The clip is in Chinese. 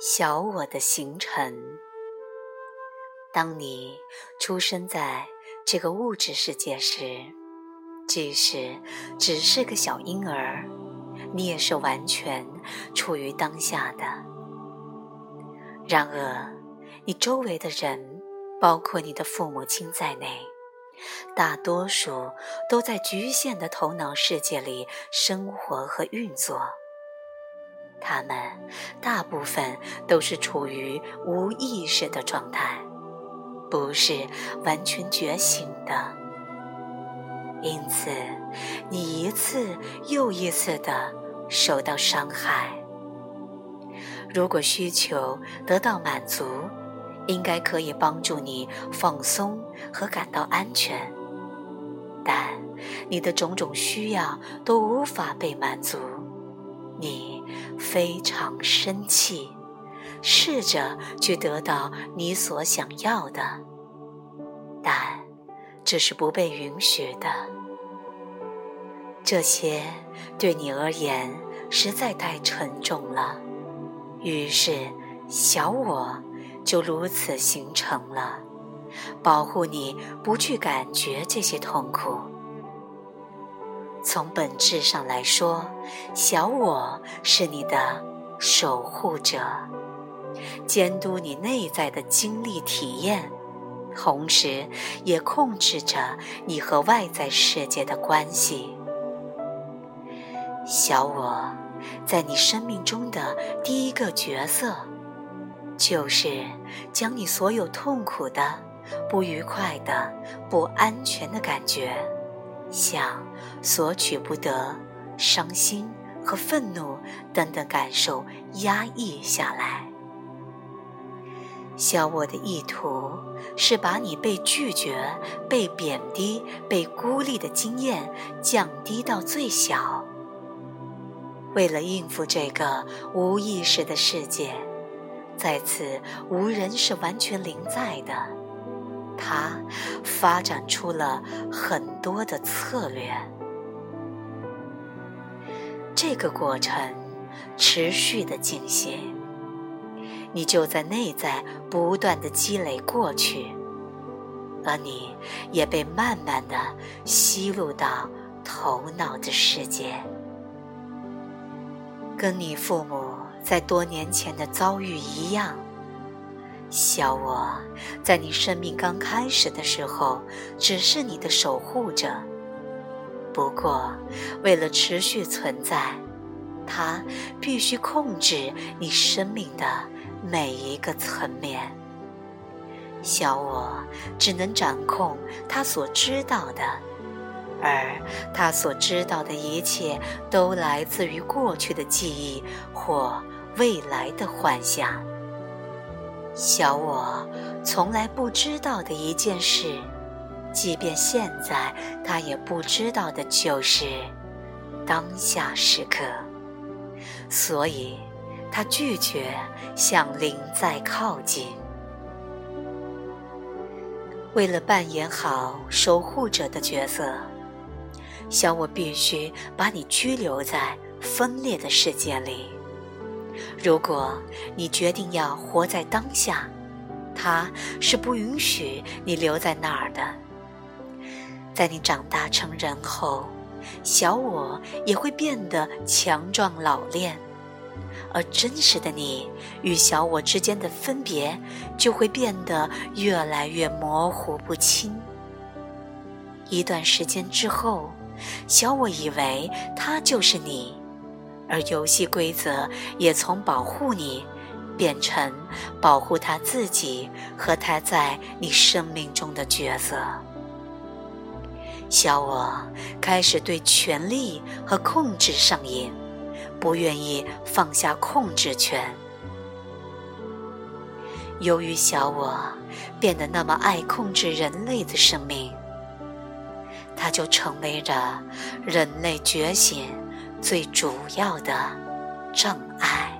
小我的形成。当你出生在这个物质世界时，即使只是个小婴儿，你也是完全处于当下的。然而，你周围的人，包括你的父母亲在内，大多数都在局限的头脑世界里生活和运作。他们大部分都是处于无意识的状态，不是完全觉醒的。因此，你一次又一次的受到伤害。如果需求得到满足，应该可以帮助你放松和感到安全。但你的种种需要都无法被满足。你非常生气，试着去得到你所想要的，但这是不被允许的。这些对你而言实在太沉重了，于是小我就如此形成了，保护你不去感觉这些痛苦。从本质上来说，小我是你的守护者，监督你内在的经历体验，同时也控制着你和外在世界的关系。小我在你生命中的第一个角色，就是将你所有痛苦的、不愉快的、不安全的感觉。像索取不得、伤心和愤怒等等感受压抑下来。小我的意图是把你被拒绝、被贬低、被孤立的经验降低到最小。为了应付这个无意识的世界，在此无人是完全零在的。他发展出了很多的策略，这个过程持续的进行，你就在内在不断的积累过去，而你也被慢慢的吸入到头脑的世界，跟你父母在多年前的遭遇一样。小我，在你生命刚开始的时候，只是你的守护者。不过，为了持续存在，它必须控制你生命的每一个层面。小我只能掌控他所知道的，而他所知道的一切都来自于过去的记忆或未来的幻想。小我从来不知道的一件事，即便现在他也不知道的，就是当下时刻。所以，他拒绝向灵在靠近。为了扮演好守护者的角色，小我必须把你拘留在分裂的世界里。如果你决定要活在当下，他是不允许你留在那儿的。在你长大成人后，小我也会变得强壮老练，而真实的你与小我之间的分别就会变得越来越模糊不清。一段时间之后，小我以为他就是你。而游戏规则也从保护你，变成保护他自己和他在你生命中的角色。小我开始对权力和控制上瘾，不愿意放下控制权。由于小我变得那么爱控制人类的生命，他就成为了人类觉醒。最主要的障碍。